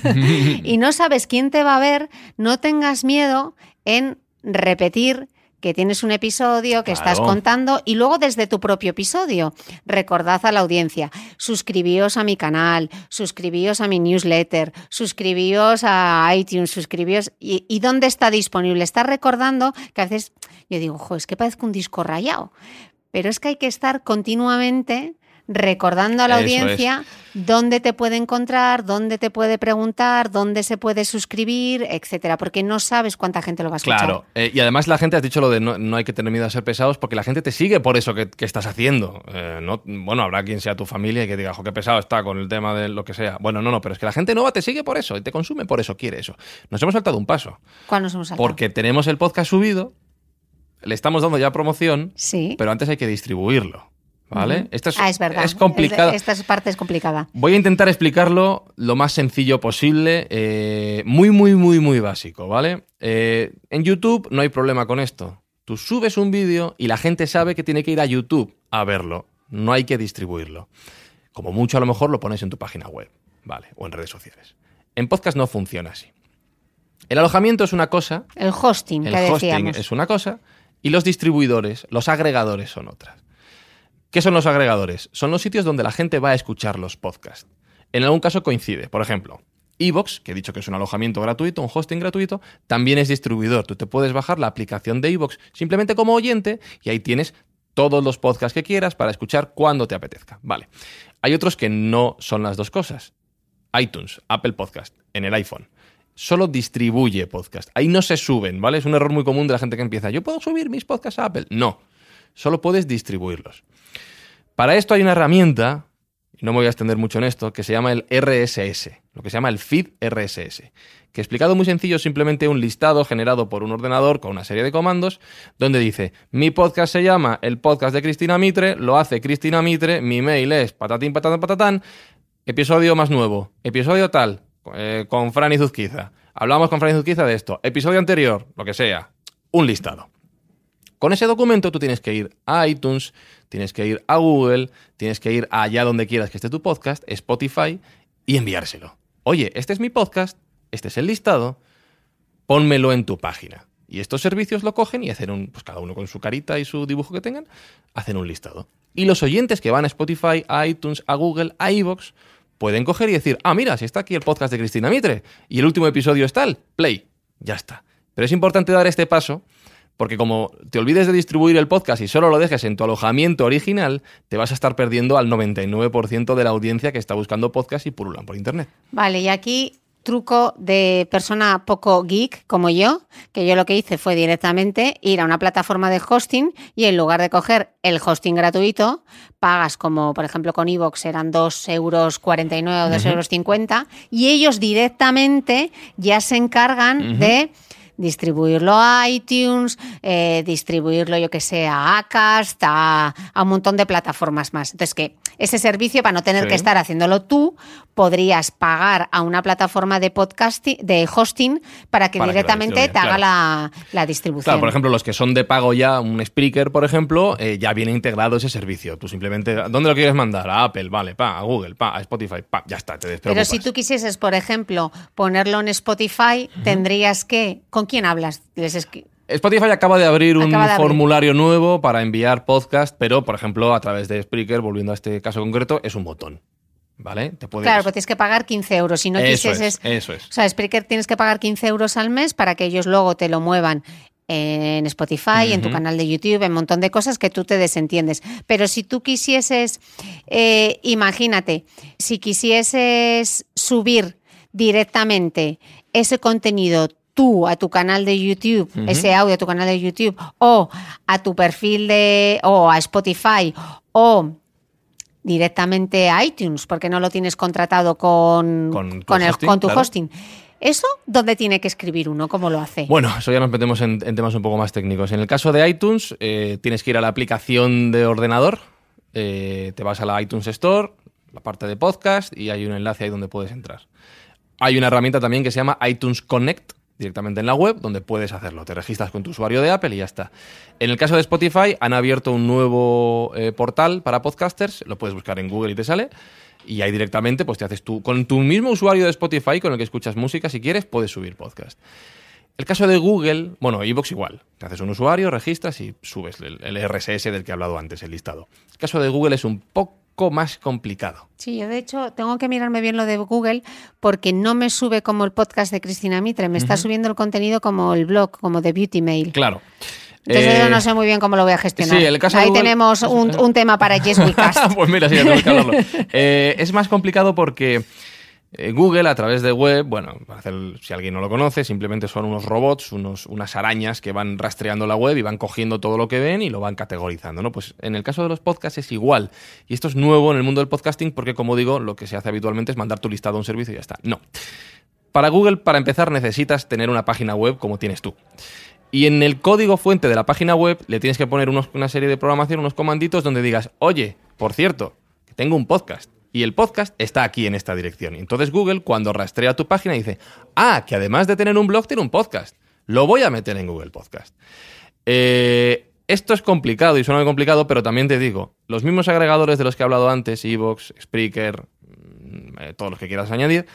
*laughs* y no sabes quién te va a ver, no tengas miedo en repetir que tienes un episodio que estás contando y luego desde tu propio episodio. Recordad a la audiencia, suscribíos a mi canal, suscribíos a mi newsletter, suscribíos a iTunes, suscribíos. ¿Y, y dónde está disponible? Está recordando que a veces yo digo, jo, es que parezco un disco rayado. Pero es que hay que estar continuamente recordando a la Eso es. audiencia dónde te puede encontrar, dónde te puede preguntar, dónde se puede suscribir, etcétera, porque no sabes cuánta gente lo va a escuchar. Claro, eh, y además la gente, has dicho lo de no, no hay que tener miedo a ser pesados, porque la gente te sigue por eso que, que estás haciendo. Eh, no, bueno, habrá quien sea tu familia y que diga, jo, qué pesado está con el tema de lo que sea. Bueno, no, no, pero es que la gente nueva te sigue por eso y te consume por eso, quiere eso. Nos hemos saltado un paso, ¿Cuál nos hemos saltado? porque tenemos el podcast subido, le estamos dando ya promoción, Sí. pero antes hay que distribuirlo. ¿Vale? Esto es, ah, es verdad. es complicado. Esta parte es complicada. Voy a intentar explicarlo lo más sencillo posible, eh, muy, muy, muy, muy básico, ¿vale? Eh, en YouTube no hay problema con esto. Tú subes un vídeo y la gente sabe que tiene que ir a YouTube a verlo. No hay que distribuirlo. Como mucho a lo mejor lo pones en tu página web, ¿vale? O en redes sociales. En podcast no funciona así. El alojamiento es una cosa, El hosting, el que hosting decíamos. es una cosa y los distribuidores, los agregadores son otras. ¿Qué son los agregadores? Son los sitios donde la gente va a escuchar los podcasts. En algún caso coincide. Por ejemplo, Evox, que he dicho que es un alojamiento gratuito, un hosting gratuito, también es distribuidor. Tú te puedes bajar la aplicación de Evox simplemente como oyente y ahí tienes todos los podcasts que quieras para escuchar cuando te apetezca. Vale. Hay otros que no son las dos cosas. iTunes, Apple Podcast, en el iPhone. Solo distribuye podcast. Ahí no se suben, ¿vale? Es un error muy común de la gente que empieza. Yo puedo subir mis podcasts a Apple. No. Solo puedes distribuirlos. Para esto hay una herramienta, y no me voy a extender mucho en esto, que se llama el RSS, lo que se llama el feed RSS, que explicado muy sencillo es simplemente un listado generado por un ordenador con una serie de comandos, donde dice, mi podcast se llama el podcast de Cristina Mitre, lo hace Cristina Mitre, mi mail es patatín, patatán, patatán, episodio más nuevo, episodio tal, eh, con Fran y Zuzquiza, hablamos con Fran y Zuzquiza de esto, episodio anterior, lo que sea, un listado. Con ese documento tú tienes que ir a iTunes, tienes que ir a Google, tienes que ir allá donde quieras que esté tu podcast, Spotify, y enviárselo. Oye, este es mi podcast, este es el listado, pónmelo en tu página. Y estos servicios lo cogen y hacen un, pues cada uno con su carita y su dibujo que tengan, hacen un listado. Y los oyentes que van a Spotify, a iTunes, a Google, a iVoox, pueden coger y decir, ah, mira, si está aquí el podcast de Cristina Mitre y el último episodio es tal, play, ya está. Pero es importante dar este paso porque como te olvides de distribuir el podcast y solo lo dejes en tu alojamiento original, te vas a estar perdiendo al 99% de la audiencia que está buscando podcast y pululan por internet. Vale, y aquí truco de persona poco geek como yo, que yo lo que hice fue directamente ir a una plataforma de hosting y en lugar de coger el hosting gratuito, pagas como por ejemplo con Evox eran 2,49 euros o 2,50 euros y ellos directamente ya se encargan de distribuirlo a iTunes, eh, distribuirlo, yo que sé, a Acast, a, a un montón de plataformas más. Entonces, que ese servicio, para no tener Sí. que estar haciéndolo tú, podrías pagar a una plataforma de podcasting, de hosting, para que Para que la directamente te haga la, la distribución. Claro, por ejemplo, los que son de pago ya, un Spreaker, por ejemplo, eh, ya viene integrado ese servicio. Tú simplemente, ¿dónde lo quieres mandar? A Apple, vale, pa, a Google, pa, a Spotify, pa, ya está, te Pero despreocupas. si tú quisieses, por ejemplo, ponerlo en Spotify, tendrías que. ¿Con quién hablas? Les escri- Spotify acaba de abrir un Acaba de abrir. formulario nuevo para enviar podcast, pero, por ejemplo, a través de Spreaker, volviendo a este caso concreto, es un botón. ¿Vale? Te puedes... Claro, pues tienes que pagar 15 euros. Si no Eso quisieses. es, eso es. O sea, Spreaker tienes que pagar 15 euros al mes para que ellos luego te lo muevan en Spotify, en tu canal de YouTube, en un montón de cosas que tú te desentiendes. Pero si tú quisieses, eh, imagínate, si quisieses subir directamente ese contenido tú a tu canal de YouTube, ese audio a tu canal de YouTube, o a tu perfil de, o a Spotify, o directamente a iTunes, porque no lo tienes contratado con, Con tu con, el- hosting, con tu claro. hosting. ¿Eso dónde tiene que escribir uno? ¿Cómo lo hace? Bueno, eso ya nos metemos en, en temas un poco más técnicos. En el caso de iTunes, eh, tienes que ir a la aplicación de ordenador, eh, te vas a la iTunes Store, la parte de podcast, y hay un enlace ahí donde puedes entrar. Hay una herramienta también que se llama iTunes Connect, directamente en la web, donde puedes hacerlo. Te registras con tu usuario de Apple y ya está. En el caso de Spotify, han abierto un nuevo eh, portal para podcasters, lo puedes buscar en Google y te sale. Y ahí directamente, pues te haces tú, con tu mismo usuario de Spotify con el que escuchas música, si quieres, puedes subir podcast. El caso de Google, bueno, iVoox igual. Te haces un usuario, registras y subes el, el RSS del que he hablado antes, el listado. El caso de Google es un poco más complicado. Sí, yo de hecho tengo que mirarme bien lo de Google porque no me sube como el podcast de Cristina Mitre, me está subiendo el contenido como el blog, como de Beauty Mail. Claro. Entonces Eh, yo no sé muy bien cómo lo voy a gestionar. sí, el caso Ahí Google- tenemos un, un tema para Yes We Cast. pues mira, sí, tenemos que hablarlo. *laughs* Eh, es más complicado porque eh, Google, a través de web, bueno, si alguien no lo conoce, simplemente son unos robots, unos, unas arañas que van rastreando la web y van cogiendo todo lo que ven y lo van categorizando, ¿no? Pues en el caso de los podcasts es igual. Y esto es nuevo en el mundo del podcasting porque, como digo, lo que se hace habitualmente es mandar tu listado a un servicio y ya está. No. Para Google, para empezar, necesitas tener una página web como tienes tú. Y en el código fuente de la página web le tienes que poner una serie de programación, unos comanditos donde digas, oye, por cierto, que tengo un podcast. Y el podcast está aquí en esta dirección. Entonces Google, cuando rastrea tu página, dice, ah, que además de tener un blog, tiene un podcast. Lo voy a meter en Google Podcast. Eh, esto es complicado y suena muy complicado, pero también te digo, los mismos agregadores de los que he hablado antes, Evox, Spreaker, mm, eh, todos los que quieras añadir,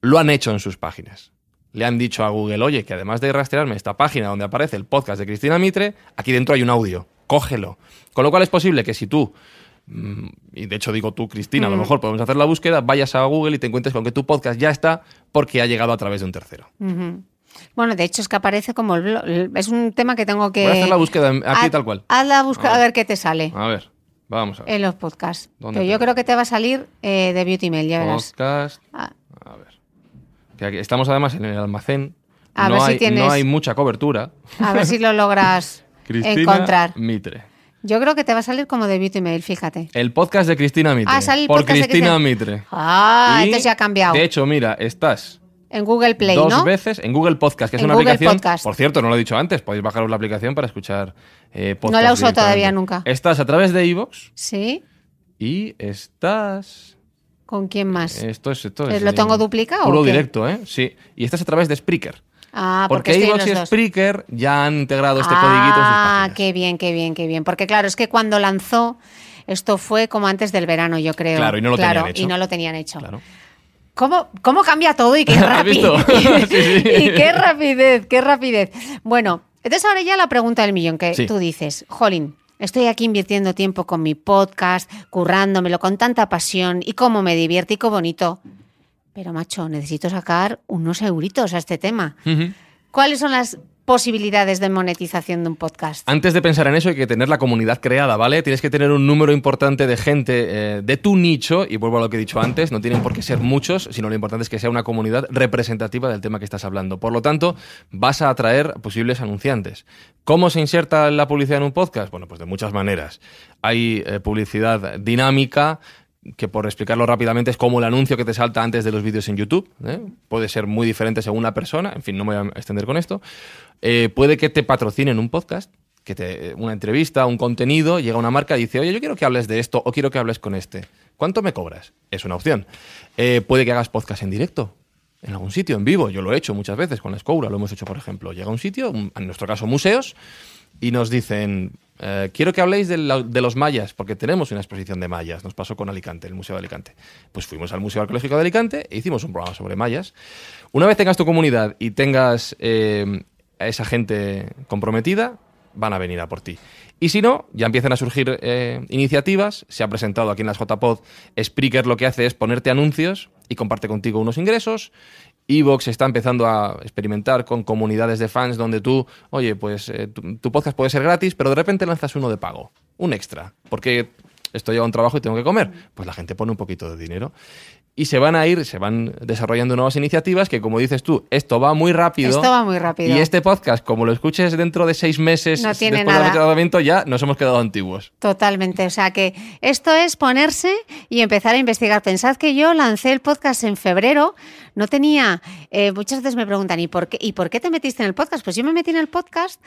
lo han hecho en sus páginas. Le han dicho a Google, oye, que además de rastrearme esta página donde aparece el podcast de Cristina Mitre, aquí dentro hay un audio, cógelo. Con lo cual es posible que si tú, y de hecho digo tú, Cristina, a lo mejor podemos hacer la búsqueda, vayas a Google y te encuentres con que tu podcast ya está porque ha llegado a través de un tercero. Bueno, de hecho es que aparece como el blog. Es un tema que tengo que... Voy a hacer la búsqueda aquí tal cual. Haz la búsqueda A a ver. qué te sale A ver, vamos a ver. en los podcasts. ¿Dónde Pero yo creo que te va a salir eh, de Beauty Mail, ya verás. Podcast. Ah, A ver. Que aquí- estamos además en el almacén. A no, ver si hay, tienes- no hay mucha cobertura. A ver si lo logras *laughs* encontrar. Mitre. Yo creo que te va a salir como de Beauty Mail, fíjate. El podcast de Cristina Mitre. Ah, sale el por podcast de Cristina Cristina- Mitre. Ah, entonces ya ha cambiado. De hecho, mira, estás en Google Play, dos ¿no? veces en Google Podcast, que es En una Google aplicación. Podcast. Por cierto, no lo he dicho antes, podéis bajaros la aplicación para escuchar eh, podcast. No la uso todavía nunca. Estás a través de iVoox Sí. y estás. ¿Con quién más? Esto es. Esto es ¿lo eh, tengo duplicado Puro o qué? directo, ¿eh? Sí. Y estás a través de Spreaker. Ah, porque, porque iVoox y. Spreaker ya han integrado este codiguito en sus Ah, páginas. qué bien, qué bien, qué bien. Porque claro, es que cuando lanzó, esto fue como antes del verano, yo creo. Claro, y no lo Claro, tenían hecho. Y no lo tenían hecho. Claro. ¿Cómo, ¿Cómo cambia todo y qué *laughs* visto? *laughs* *laughs* Sí, sí. y qué rapidez, qué rapidez. Bueno, entonces ahora ya la pregunta del millón, que Sí. tú dices, Jolín, estoy aquí invirtiendo tiempo con mi podcast, currándomelo con tanta pasión y cómo me divierte y qué bonito. Pero macho, necesito sacar unos euritos a este tema. ¿Cuáles son las posibilidades de monetización de un podcast? Antes de pensar en eso hay que tener la comunidad creada, ¿vale? Tienes que tener un número importante de gente eh, de tu nicho, y vuelvo a lo que he dicho antes, no tienen por qué ser muchos, sino lo importante es que sea una comunidad representativa del tema que estás hablando. Por lo tanto, vas a atraer posibles anunciantes. ¿Cómo se inserta la publicidad en un podcast? Bueno, pues de muchas maneras. Hay eh, publicidad dinámica, que por explicarlo rápidamente es como el anuncio que te salta antes de los vídeos en YouTube. ¿eh? Puede ser muy diferente según la persona, en fin, no me voy a extender con esto. Eh, puede que te patrocinen un podcast, que te, una entrevista, un contenido, llega una marca y dice, oye, yo quiero que hables de esto o quiero que hables con este. ¿Cuánto me cobras? Es una opción. Eh, puede que hagas podcast en directo, en algún sitio, en vivo. Yo lo he hecho muchas veces con la Escoura, lo hemos hecho, por ejemplo. Llega a un sitio, en nuestro caso museos, y nos dicen, eh, quiero que habléis de, los mayas, porque tenemos una exposición de mayas. Nos pasó con Alicante, el Museo de Alicante. Pues fuimos al Museo Arqueológico de Alicante e hicimos un programa sobre mayas. Una vez tengas tu comunidad y tengas eh, a esa gente comprometida, van a venir a por ti. Y si no, ya empiezan a surgir eh, iniciativas. Se ha presentado aquí en las JPod. Spreaker lo que hace es ponerte anuncios y comparte contigo unos ingresos. Evox está empezando a experimentar con comunidades de fans donde tú, oye, pues eh, tu, tu, podcast puede ser gratis, pero de repente lanzas uno de pago, un extra, porque estoy lleva un trabajo y tengo que comer. Pues la gente pone un poquito de dinero y se van a ir, se van desarrollando nuevas iniciativas que, como dices tú, esto va muy rápido. Esto va muy rápido. Y este podcast, como lo escuches dentro de seis meses no tiene después nada. del tratamiento, ya nos hemos quedado antiguos. Totalmente. O sea que esto es ponerse y empezar a investigar. Pensad que yo lancé el podcast en febrero. No tenía. Eh, muchas veces me preguntan, ¿y por, qué, ¿y por qué te metiste en el podcast? Pues yo me metí en el podcast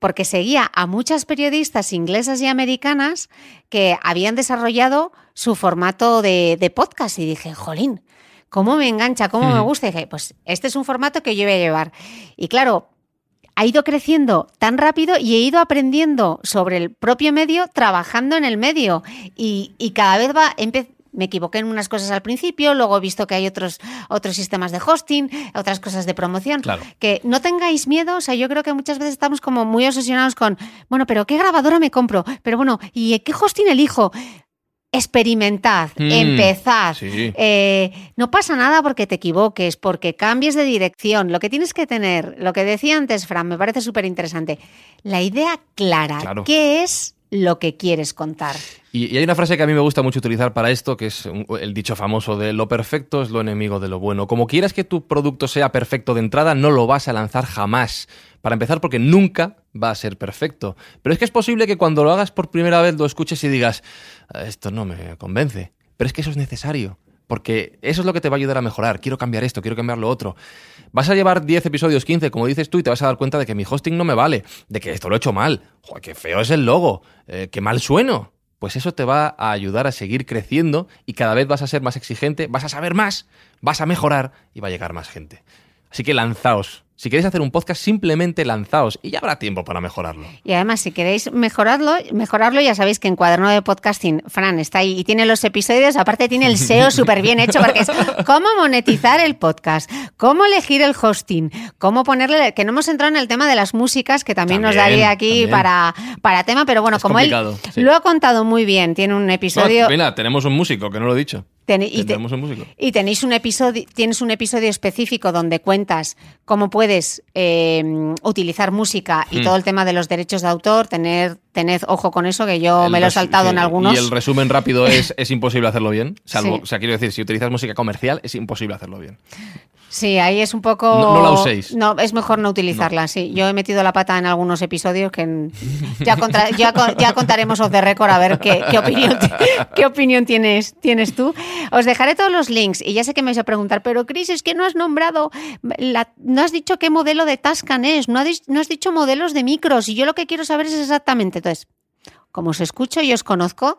porque seguía a muchas periodistas inglesas y americanas que habían desarrollado su formato de, de podcast y dije, jolín, ¿cómo me engancha? ¿Cómo mm. me gusta? Y dije, pues este es un formato que yo voy a llevar. Y claro, ha ido creciendo tan rápido y he ido aprendiendo sobre el propio medio trabajando en el medio y, y cada vez va, me equivoqué en unas cosas al principio, luego he visto que hay otros, otros sistemas de hosting, otras cosas de promoción. Claro. Que no tengáis miedo, o sea, yo creo que muchas veces estamos como muy obsesionados con, bueno, pero ¿qué grabadora me compro? Pero bueno, ¿y qué hosting elijo? Experimentad, Mm, empezad. sí. Eh, no pasa nada porque te equivoques, porque cambies de dirección. Lo que tienes que tener, lo que decía antes Fran, me parece súper interesante, la idea clara. Claro. ¿Qué es lo que quieres contar? Y, hay una frase que a mí me gusta mucho utilizar para esto, que es el dicho famoso de lo perfecto es lo enemigo de lo bueno. Como quieras que tu producto sea perfecto de entrada, no lo vas a lanzar jamás. Para empezar, porque nunca va a ser perfecto. Pero es que es posible que cuando lo hagas por primera vez lo escuches y digas, "Ah, esto no me convence. Pero es que eso es necesario. Porque eso es lo que te va a ayudar a mejorar. Quiero cambiar esto, quiero cambiar lo otro. Vas a llevar 10 episodios, 15, como dices tú, y te vas a dar cuenta de que mi hosting no me vale, de que esto lo he hecho mal. Joder, qué feo es el logo, eh, qué mal sueno. Pues eso te va a ayudar a seguir creciendo y cada vez vas a ser más exigente, vas a saber más, vas a mejorar y va a llegar más gente. Así que lanzaos. Si queréis hacer un podcast, simplemente lanzaos y ya habrá tiempo para mejorarlo. Y además, si queréis mejorarlo, mejorarlo, ya sabéis que en Cuaderno de Podcasting, Fran está ahí y tiene los episodios, aparte tiene el SEO *laughs* súper bien hecho, porque es cómo monetizar el podcast, cómo elegir el hosting, cómo ponerle, que no hemos entrado en el tema de las músicas, que también, nos daría aquí también. para, para tema, pero bueno, Es como él sí. lo ha contado muy bien, tiene un episodio... No, mira, tenemos un músico, que no lo he dicho. Y, te- un músico. y tenéis un episodio, tienes un episodio específico donde cuentas cómo puedes eh, utilizar música y Hmm. todo el tema de los derechos de autor, tener, tened ojo con eso, que yo me lo he saltado sí, en algunos. Y el resumen rápido es, es imposible hacerlo bien. Salvo, *laughs* Sí. O sea, quiero decir, si utilizas música comercial, es imposible hacerlo bien. Sí, ahí es un poco. No- no la uséis. No, es mejor no utilizarla, sí. Yo he metido la pata en algunos episodios que ya, contra- ya, co- ya contaremos off the record a ver qué, qué opinión, *laughs* qué opinión tienes, tienes tú. Os dejaré todos los links y ya sé que me vais a preguntar, pero Cris, es que no has nombrado, la- no has dicho qué modelo de Tascam es, no has, dis- no has dicho modelos de micros y yo lo que quiero saber es exactamente. Entonces, como os escucho y os conozco,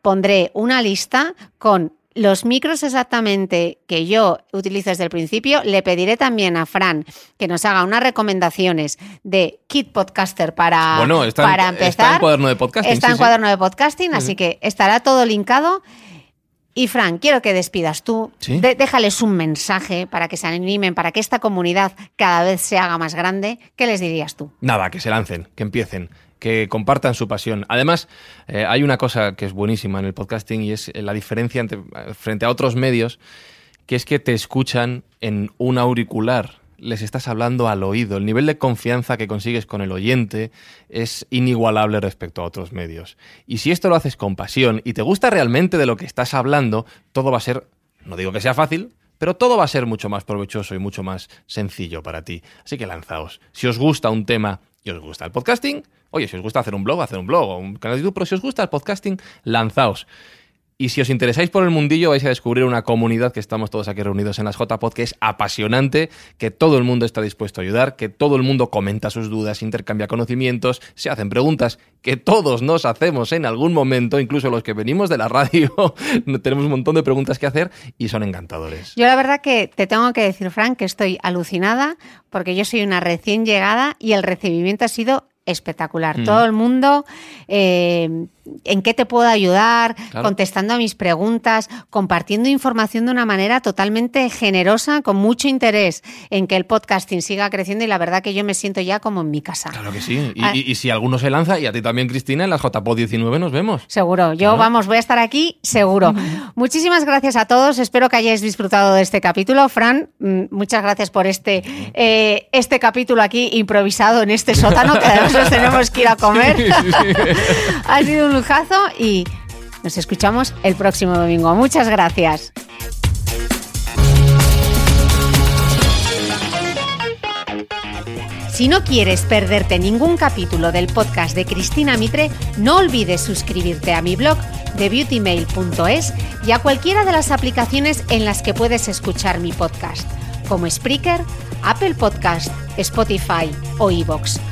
pondré una lista con los micros exactamente que yo utilizo desde el principio. Le pediré también a Fran que nos haga unas recomendaciones de Kit Podcaster para, Bueno, está en- para está en empezar. cuaderno de podcasting, Está sí, en sí. cuaderno de podcasting, así que estará todo linkado. Y Fran, quiero que despidas tú. Sí. De- déjales un mensaje para que se animen, para que esta comunidad cada vez se haga más grande. ¿Qué les dirías tú? Nada, que se lancen, que empiecen, que compartan su pasión. Además, eh, hay una cosa que es buenísima en el podcasting y es la diferencia frente a otros medios, que es que te escuchan en un auricular. Les estás hablando al oído. El nivel de confianza que consigues con el oyente es inigualable respecto a otros medios. Y si esto lo haces con pasión y te gusta realmente de lo que estás hablando, todo va a ser, no digo que sea fácil, pero todo va a ser mucho más provechoso y mucho más sencillo para ti. Así que lanzaos. Si os gusta un tema y os gusta el podcasting, oye, si os gusta hacer un blog, hacer un blog o un canal de YouTube, pero si os gusta el podcasting, lanzaos. Y si os interesáis por el mundillo, vais a descubrir una comunidad que estamos todos aquí reunidos en las JPod, que es apasionante, que todo el mundo está dispuesto a ayudar, que todo el mundo comenta sus dudas, intercambia conocimientos, se hacen preguntas que todos nos hacemos en algún momento, incluso los que venimos de la radio, *laughs* tenemos un montón de preguntas que hacer y son encantadores. Yo la verdad que te tengo que decir, Frank, que estoy alucinada porque yo soy una recién llegada y el recibimiento ha sido espectacular. Mm. Todo el mundo, eh, ¿en qué te puedo ayudar? Claro. Contestando a mis preguntas, compartiendo información de una manera totalmente generosa, con mucho interés en que el podcasting siga creciendo y la verdad que yo me siento ya como en mi casa. Claro que sí. Y, Ah. y- y si alguno se lanza, y a ti también, Cristina, en las JPod 19 nos vemos. Seguro, yo Claro. vamos, voy a estar aquí seguro. *laughs* Muchísimas gracias a todos, espero que hayáis disfrutado de este capítulo. Fran, mm, muchas gracias por este, eh, este capítulo aquí improvisado en este sótano, que además nos tenemos que ir a *laughs* comer. *laughs* ha sido un lujazo y nos escuchamos el próximo domingo. Muchas gracias. Si no quieres perderte ningún capítulo del podcast de Cristina Mitre, no olvides suscribirte a mi blog de beautymail.es y a cualquiera de las aplicaciones en las que puedes escuchar mi podcast, como Spreaker, Apple Podcast, Spotify o iVoox.